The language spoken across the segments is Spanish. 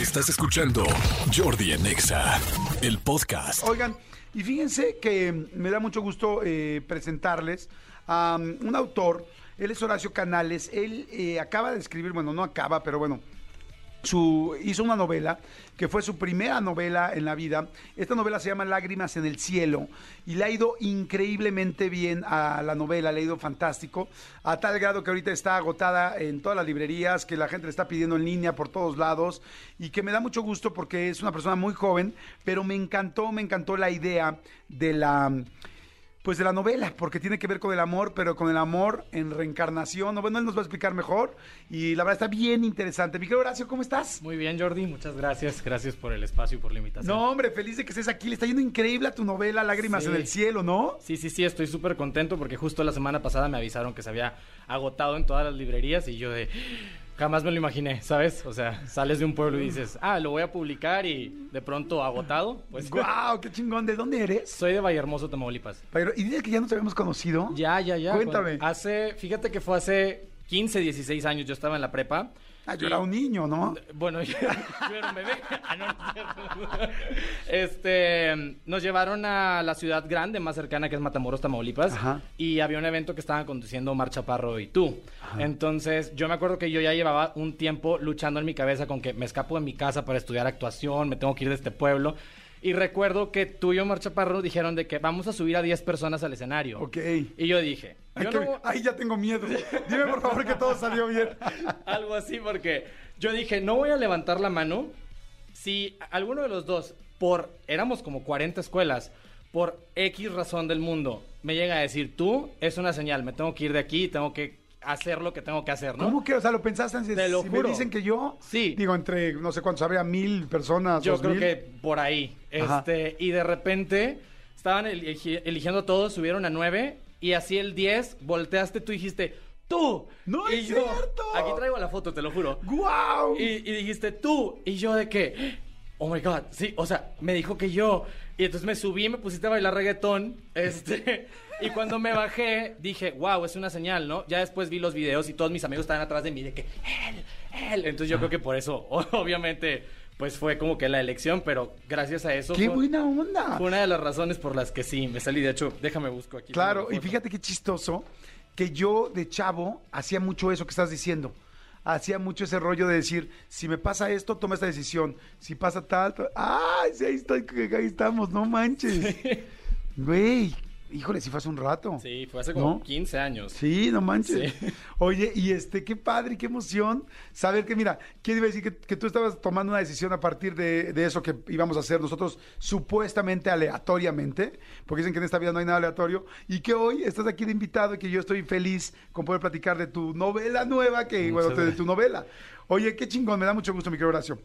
Estás escuchando Jordi en Exa, el podcast. Oigan, y fíjense que me da mucho gusto eh, presentarles a um, un autor. Él es Horacio Canales. Él eh, acaba de escribir, bueno, no acaba, pero bueno, su, hizo una novela que fue su primera novela en la vida. Esta novela se llama Lágrimas en el cielo y le ha ido increíblemente bien a la novela, le ha ido fantástico, a tal grado que ahorita está agotada en todas las librerías, que la gente le está pidiendo en línea por todos lados y que me da mucho gusto porque es una persona muy joven, pero me encantó, me encantó la idea de la pues de la novela, porque tiene que ver con el amor, pero con el amor en reencarnación. Bueno, él nos va a explicar mejor y la verdad está bien interesante. Miguel Horacio, ¿cómo estás? Muy bien, Jordi, muchas gracias. Gracias por el espacio y por la invitación. No, hombre, feliz de que estés aquí. Le está yendo increíble a tu novela Lágrimas Sí. en el cielo, ¿no? Sí, sí, sí, estoy súper contento porque justo la semana pasada me avisaron que se había agotado en todas las librerías y yo de... Jamás me lo imaginé, ¿sabes? O sea, sales de un pueblo y dices, ah, lo voy a publicar y de pronto agotado. Pues ¡Guau! ¡Qué chingón! ¿De dónde eres? soy de Vallehermoso, Tamaulipas. Pero, y dices que ya nos habíamos conocido. Ya, ya, ya. Cuéntame. Hace, fíjate que fue hace 15, 16 años, yo estaba en la prepa. Ah, yo era un niño, ¿no? Bueno, yo, yo era un bebé. Ah, no. Este, nos llevaron a la ciudad grande más cercana que es Matamoros, Tamaulipas. Ajá. Y había un evento que estaban conduciendo Omar Chaparro y tú. Entonces, yo me acuerdo que yo ya llevaba un tiempo luchando en mi cabeza con que me escapo de mi casa para estudiar actuación, me tengo que ir de este pueblo. Y recuerdo que tú y Omar Chaparro dijeron de que vamos a subir a 10 personas al escenario. Ok. Y yo dije, Ay, yo que- no- Ahí ya tengo miedo. Dime por favor que todo salió bien. algo así, porque yo dije, no voy a levantar la mano si alguno de los dos, por, éramos como 40 escuelas, por X razón del mundo, me llega a decir, tú, es una señal, me tengo que ir de aquí, tengo que hacer lo que tengo que hacer, ¿no? ¿Cómo que? O sea, ¿lo pensaste antes? Te lo si juro. me dicen que yo... Sí. Digo, entre, no sé cuántos, habría mil personas, Yo creo mil. que por ahí. Este, y de repente estaban eligi- eligiendo a todos, subieron a 9 y así el 10 volteaste tú y dijiste, tú. ¡No y es yo, cierto! Aquí traigo la foto, te lo juro. ¡Guau! Y, y dijiste tú. Y yo de que, oh my god, sí, o sea, me dijo que yo. Y entonces me subí me pusiste a bailar reggaetón. Este. Y cuando me bajé, dije, wow, es una señal, ¿no? Ya después vi los videos y todos mis amigos estaban atrás de mí de que, él, él. Entonces yo creo que por eso, obviamente, pues fue como que la elección, pero gracias a eso. ¡Qué fue, buena onda! fue una de las razones por las que sí, me salí. De hecho, déjame busco aquí. Claro, y fíjate qué chistoso que yo de chavo hacía mucho eso que estás diciendo. Hacía mucho ese rollo de decir, si me pasa esto, toma esta decisión. Si pasa tal, tal- ¡ay! Sí, ahí, ahí estamos, no manches. Güey, híjole, si fue hace un rato. Sí, fue hace como ¿No? 15 años. Sí, no manches. Sí. Oye, y este, qué padre, qué emoción saber que, mira, ¿quién iba a decir que, que tú estabas tomando una decisión a partir de, de eso que íbamos a hacer nosotros supuestamente aleatoriamente? Porque dicen que en esta vida no hay nada aleatorio, y que hoy estás aquí de invitado y que yo estoy feliz con poder platicar de tu novela nueva, que, bueno, Muchas de tu novela. Oye, qué chingón, me da mucho gusto, mi querido Horacio.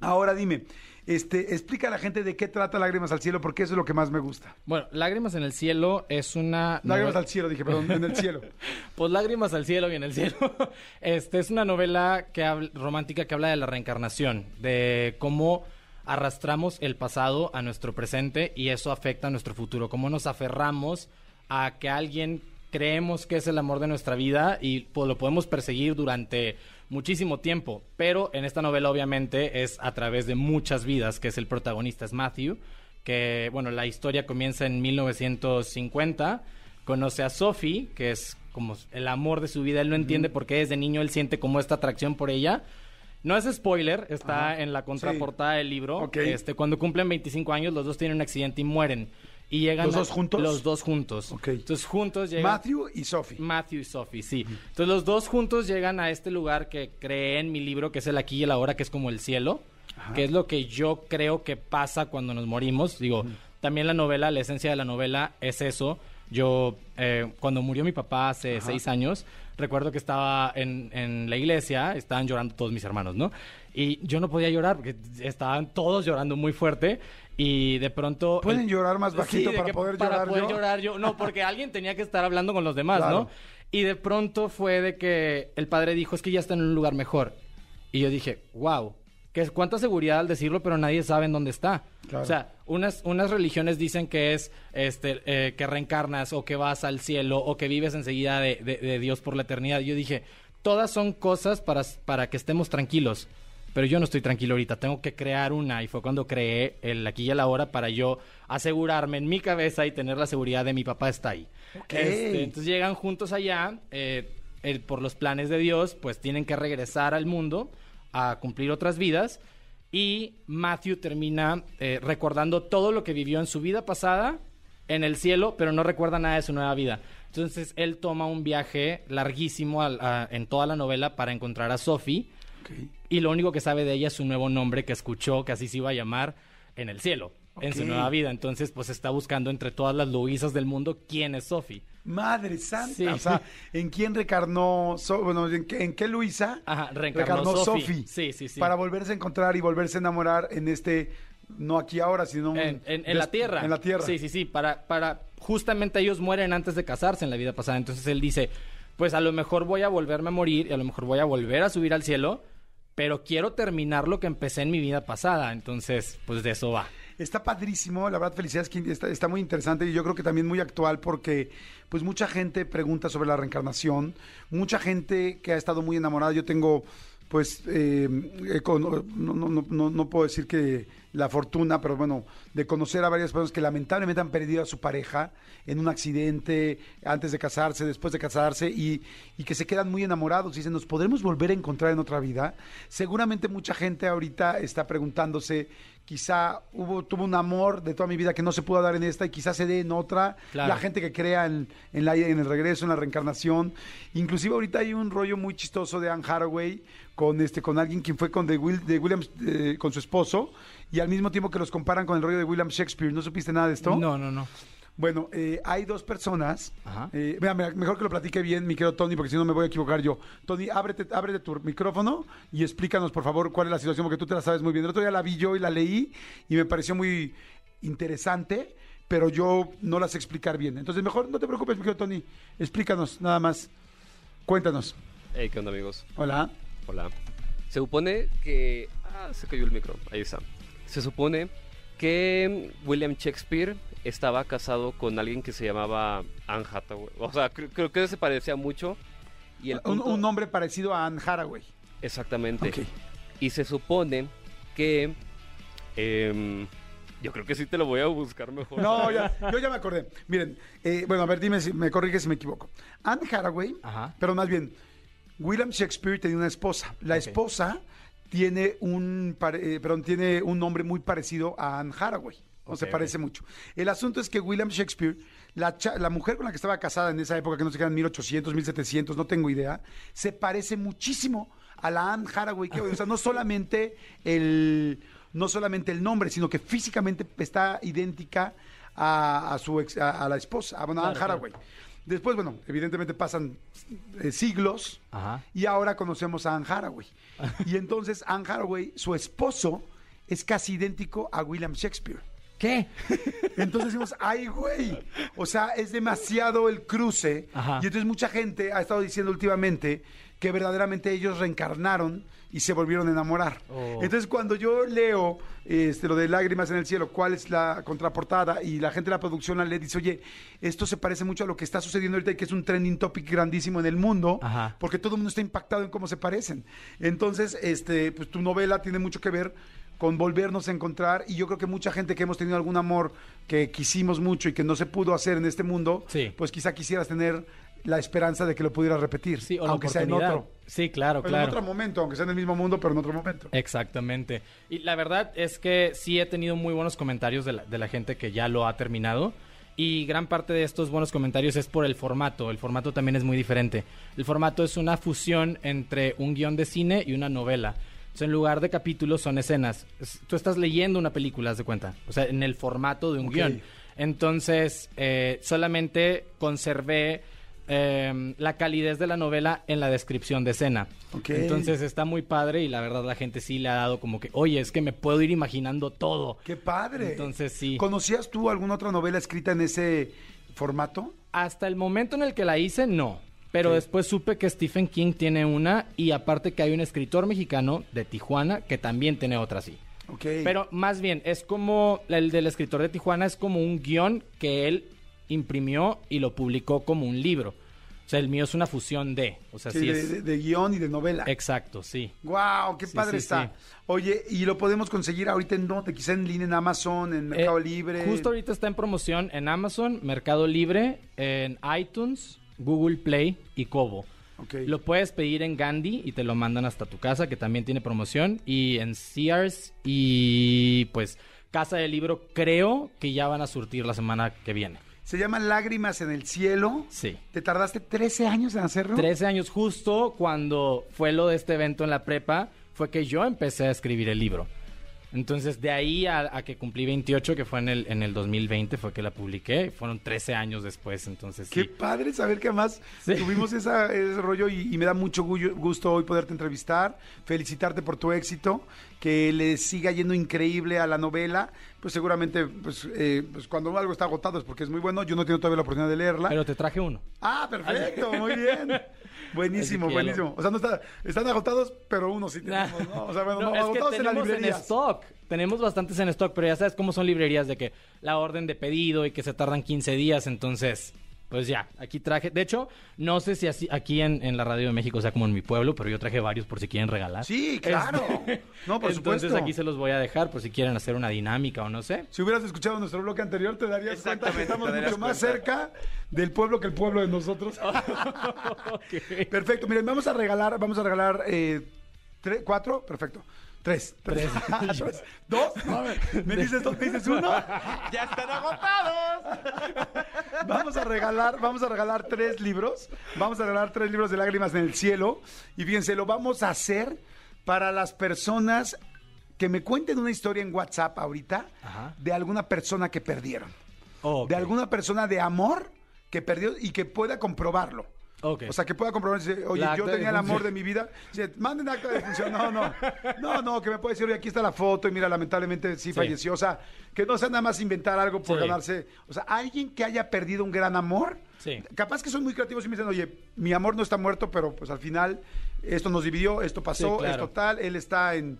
Ahora dime, este, explica a la gente de qué trata Lágrimas al Cielo, porque eso es lo que más me gusta. Bueno, Lágrimas en el Cielo es una... Lágrimas al Cielo, dije, perdón, en el cielo. Pues Lágrimas al Cielo y en el Cielo. Este es una novela que habla- romántica que habla de la reencarnación, de cómo arrastramos el pasado a nuestro presente y eso afecta a nuestro futuro, cómo nos aferramos a que alguien creemos que es el amor de nuestra vida y pues, lo podemos perseguir durante muchísimo tiempo, pero en esta novela obviamente es a través de muchas vidas, que es el protagonista, es Matthew, que bueno, la historia comienza en 1950, conoce a Sophie, que es como el amor de su vida, él no entiende por qué desde niño él siente como esta atracción por ella. No es spoiler, está Ajá. en la contraportada del libro. Ok. Este, cuando cumplen 25 años, los dos tienen un accidente y mueren. Y llegan ¿Los dos juntos? Los dos juntos. Ok. Entonces juntos llegan. Matthew y Sophie. Matthew y Sophie, sí. Entonces los dos juntos llegan a este lugar que creé en mi libro, que es el aquí y el ahora, que es como el cielo, que es lo que yo creo que pasa cuando nos morimos. Digo, también la novela, la esencia de la novela es eso. Yo, eh, cuando murió mi papá hace seis años, recuerdo que estaba en, en la iglesia, estaban llorando todos mis hermanos, ¿no? Y yo no podía llorar porque estaban todos llorando muy fuerte y de pronto... ¿Pueden el- llorar más bajito para poder para llorar poder yo? llorar yo. No, porque alguien tenía que estar hablando con los demás, Claro. ¿no? Y de pronto fue de que el padre dijo, es que ya está en un lugar mejor. Y yo dije, wow, que cuánta seguridad al decirlo, pero nadie sabe en dónde está. Claro. O sea, unas, unas religiones dicen que es este eh, que reencarnas o que vas al cielo o que vives enseguida de, de- de Dios por la eternidad. Yo dije, todas son cosas para, para que estemos tranquilos. Pero yo no estoy tranquilo ahorita, tengo que crear una. Y fue cuando creé el aquí y el ahora para yo asegurarme en mi cabeza y tener la seguridad de mi papá está ahí. Ok. Este, entonces llegan juntos allá, eh, el- por los planes de Dios, pues tienen que regresar al mundo a cumplir otras vidas. Y Matthew termina eh, recordando todo lo que vivió en su vida pasada en el cielo, pero no recuerda nada de su nueva vida. Entonces él toma un viaje larguísimo a- en toda la novela para encontrar a Sophie. Y lo único que sabe de ella es su nuevo nombre que escuchó, que así se iba a llamar en el cielo, en su nueva vida. Entonces, pues está buscando entre todas las Luisas del mundo quién es Sophie. Madre santa. Sí. O sea, ¿en quién recarnó? So- bueno, ¿en qué, en qué Luisa? Ajá, reencarnó Sophie. Sí, sí, sí. Para volverse a encontrar y volverse a enamorar en este, no aquí ahora, sino En, en- la tierra. En la tierra. Sí, sí, sí. Para, para, justamente ellos mueren antes de casarse en la vida pasada. Entonces él dice, pues a lo mejor voy a volverme a morir y a lo mejor voy a volver a subir al cielo, pero quiero terminar lo que empecé en mi vida pasada. Entonces, pues de eso va. Está padrísimo, la verdad, felicidades, está, está muy interesante y yo creo que también muy actual porque pues mucha gente pregunta sobre la reencarnación, mucha gente que ha estado muy enamorada, yo tengo pues, eh, no, no, no, no, no puedo decir que la fortuna, pero bueno, de conocer a varias personas que lamentablemente han perdido a su pareja en un accidente, antes de casarse, después de casarse, y, y que se quedan muy enamorados y dicen, ¿nos podremos volver a encontrar en otra vida? Seguramente mucha gente ahorita está preguntándose, quizá hubo, tuvo un amor de toda mi vida que no se pudo dar en esta y quizás se dé en otra. Claro. La gente que crea en, en, la, en el regreso, en la reencarnación. Inclusive ahorita hay un rollo muy chistoso de Anne Hathaway con este con alguien quien fue con de, Will, de Williams eh, con su esposo y al mismo tiempo que los comparan con el rollo de William Shakespeare. ¿No supiste nada de esto? No, no, no. Bueno, eh, hay dos personas. Ajá. Eh, mira, mejor que lo platique bien, mi querido Tony, porque si no me voy a equivocar yo. Tony, ábrete, ábrete tu micrófono y explícanos, por favor, cuál es la situación, porque tú te la sabes muy bien. El otro día la vi yo y la leí y me pareció muy interesante, pero yo no la sé explicar bien. Entonces, mejor no te preocupes, mi querido Tony. Explícanos, nada más. Cuéntanos. Hey, ¿qué onda, amigos? Hola. Hola. Se supone que. Ah, se cayó el micro. Ahí está. Se supone que William Shakespeare estaba casado con alguien que se llamaba Anne Hathaway. O sea, cre- creo que se parecía mucho. Y el Un, punto- un nombre parecido a Anne Hathaway. Exactamente. Y se supone que. em, yo creo que sí te lo voy a buscar mejor. No, ya, yo ya me acordé. Miren, eh, bueno, a ver, dime si me corrige si me equivoco. Anne Hathaway, Ajá. pero más bien, William Shakespeare tenía una esposa. La esposa tiene un, eh, perdón, tiene un nombre muy parecido a Anne Hathaway. O se parece mucho. El asunto es que William Shakespeare, la, la mujer con la que estaba casada en esa época, que no se quedan 1800, 1700, no tengo idea, se parece muchísimo a la Anne Hathaway. Que, o sea, no solamente el, no solamente el nombre, sino que físicamente está idéntica a, a su ex- a, a la esposa, a, bueno, a Anne Claro, Hathaway. Después, bueno, evidentemente pasan eh, siglos Ajá. y ahora conocemos a Anne Hathaway. Y entonces Anne Hathaway, su esposo, es casi idéntico a William Shakespeare. ¿Qué? Entonces decimos, ay, güey. O sea, es demasiado el cruce. Ajá. Y entonces mucha gente ha estado diciendo últimamente que verdaderamente ellos reencarnaron y se volvieron a enamorar. Oh. Entonces cuando yo leo este, lo de Lágrimas en el Cielo, cuál es la contraportada y la gente de la producción la lee, dice, oye, esto se parece mucho a lo que está sucediendo ahorita y que es un trending topic grandísimo en el mundo, Ajá. porque todo el mundo está impactado en cómo se parecen. Entonces, este, pues tu novela tiene mucho que ver con volvernos a encontrar y yo creo que mucha gente que hemos tenido algún amor que quisimos mucho y que no se pudo hacer en este mundo, Sí. pues quizá quisieras tener la esperanza de que lo pudieras repetir, Sí, o la aunque sea en otro. Sí, claro, Pero claro. en otro momento, aunque sea en el mismo mundo, pero en otro momento. Exactamente. Y la verdad es que sí he tenido muy buenos comentarios de la, de la gente que ya lo ha terminado. Y gran parte de estos buenos comentarios es por el formato. El formato también es muy diferente. El formato es una fusión entre un guion de cine y una novela. En lugar de capítulos son escenas. Es- Tú estás leyendo una película, haz de cuenta. O sea, en el formato de un guion. Entonces, eh, solamente conservé eh, la calidez de la novela en la descripción de escena. Entonces está muy padre y la verdad la gente sí le ha dado como que, oye, es que me puedo ir imaginando todo. ¡Qué padre! Entonces sí. ¿Conocías tú alguna otra novela escrita en ese formato? Hasta el momento en el que la hice, no. Pero después supe que Stephen King tiene una y aparte que hay un escritor mexicano de Tijuana que también tiene otra así. Ok. Pero más bien, es como el del escritor de Tijuana, es como un guion que él imprimió y lo publicó como un libro. O sea, el mío es una fusión de. O sea, Sí, sí, de, es. de- de guion y de novela. Exacto, sí. Wow, qué Sí, padre sí, está. Oye, ¿y lo podemos conseguir ahorita en dónde? Quizá en línea en Amazon, en Mercado Eh, Libre. Justo ahorita está en promoción en Amazon, Mercado Libre, en iTunes, Google Play y Kobo. Ok. Lo puedes pedir en Gandhi y te lo mandan hasta tu casa, que también tiene promoción. Y en Sears y pues Casa del Libro creo que ya van a surtir la semana que viene. Se llama Lágrimas en el Cielo. Sí. ¿Te tardaste 13 años en hacerlo? 13 años justo cuando fue lo de este evento en la prepa, fue que yo empecé a escribir el libro. Entonces, de ahí a, a que cumplí 28, que fue en el, en el 2020, fue que la publiqué. Fueron 13 años después, entonces Qué sí. padre saber que además Sí. tuvimos esa- ese rollo y, y me da mucho gusto hoy poderte entrevistar, felicitarte por tu éxito, que le siga yendo increíble a la novela. Pues seguramente, pues, eh, pues cuando algo está agotado es porque es muy bueno. Yo no tengo todavía la oportunidad de leerla. Pero te traje uno. Ah, perfecto, muy bien. Buenísimo, buenísimo. O sea, no está, están agotados, pero uno sí tenemos, ¿no? O sea, bueno, No, no, es que agotados en las tenemos en stock. Tenemos bastantes en stock, pero ya sabes cómo son librerías de que la orden de pedido y que se tardan 15 días, entonces, pues ya, aquí traje. De hecho, no sé si así, aquí en, en la Radio de México sea como en mi pueblo, pero yo traje varios por si quieren regalar. Sí, claro. No, por Entonces supuesto. aquí se los voy a dejar por si quieren hacer una dinámica o no sé. Si hubieras escuchado nuestro bloque anterior, te darías cuenta que Exactamente, estamos mucho más cerca del pueblo que el pueblo de nosotros. Perfecto, miren, vamos a regalar, vamos a regalar eh, tre- cuatro, perfecto. Tres. Tres. Tres. ¿Dos? No, ¿Me dices dos? ¿Me dices uno? ¡Ya están agotados! Vamos a regalar, vamos a regalar tres libros. Vamos a regalar tres libros de lágrimas en el cielo. Y fíjense, lo vamos a hacer para las personas que me cuenten una historia en WhatsApp ahorita Ajá. de alguna persona que perdieron. De alguna persona de amor que perdió y que pueda comprobarlo. O sea, que pueda comprobar, oye, La yo tenía el amor de mi vida. Dice, manden acta de función. No, no. No, no, que me puede decir, oye, aquí está la foto y mira, lamentablemente sí, Sí. falleció. O sea, que no sea nada más inventar algo por Sí. ganarse. O sea, alguien que haya perdido un gran amor. Sí. Capaz que son muy creativos y me dicen, oye, mi amor no está muerto, pero pues al final esto nos dividió, esto pasó, claro. esto tal. Él está en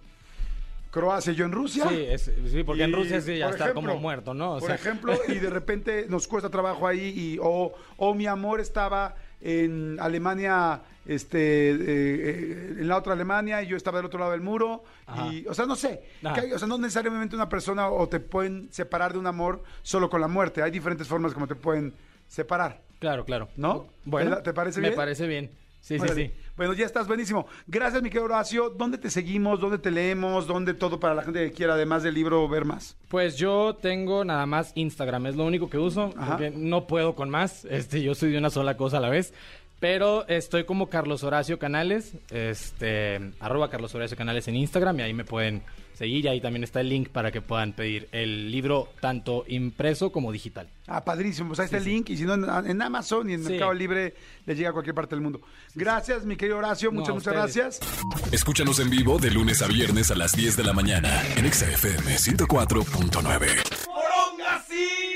Croacia, yo en Rusia. Sí, es- sí, porque en Y, Rusia sí ya está ejemplo, como muerto, ¿no? O por sea- ejemplo, y de repente nos cuesta trabajo ahí, y, o, o mi amor estaba en Alemania, este, eh, eh, en la otra Alemania, y yo estaba del otro lado del muro, Ajá. y, o sea, no sé, que o sea, no necesariamente una persona o te pueden separar de un amor solo con la muerte, hay diferentes formas como te pueden separar. Claro, claro. ¿No? Bueno, ¿Te parece Me bien? parece bien. Sí, sí, sí. Bueno, ya estás buenísimo. Gracias, mi querido Horacio. ¿Dónde te seguimos? ¿Dónde te leemos? ¿Dónde todo para la gente que quiera, además del libro, ver más? Pues yo tengo nada más Instagram, es lo único que uso, Ajá. porque no puedo con más. Este, yo soy de una sola cosa a la vez. Pero estoy como Carlos Horacio Canales, este, arroba Carlos Horacio Canales en Instagram y ahí me pueden seguir y ahí también está el link para que puedan pedir el libro tanto impreso como digital. Ah, padrísimo. Pues ahí está el link. Y si no, en, Amazon y en Sí. Mercado Libre les llega a cualquier parte del mundo. Gracias, mi querido Horacio. Muchas, muchas gracias. Escúchanos en vivo de lunes a viernes a las 10 de la mañana en Exa FM 104.9. ¡Poronga, sí!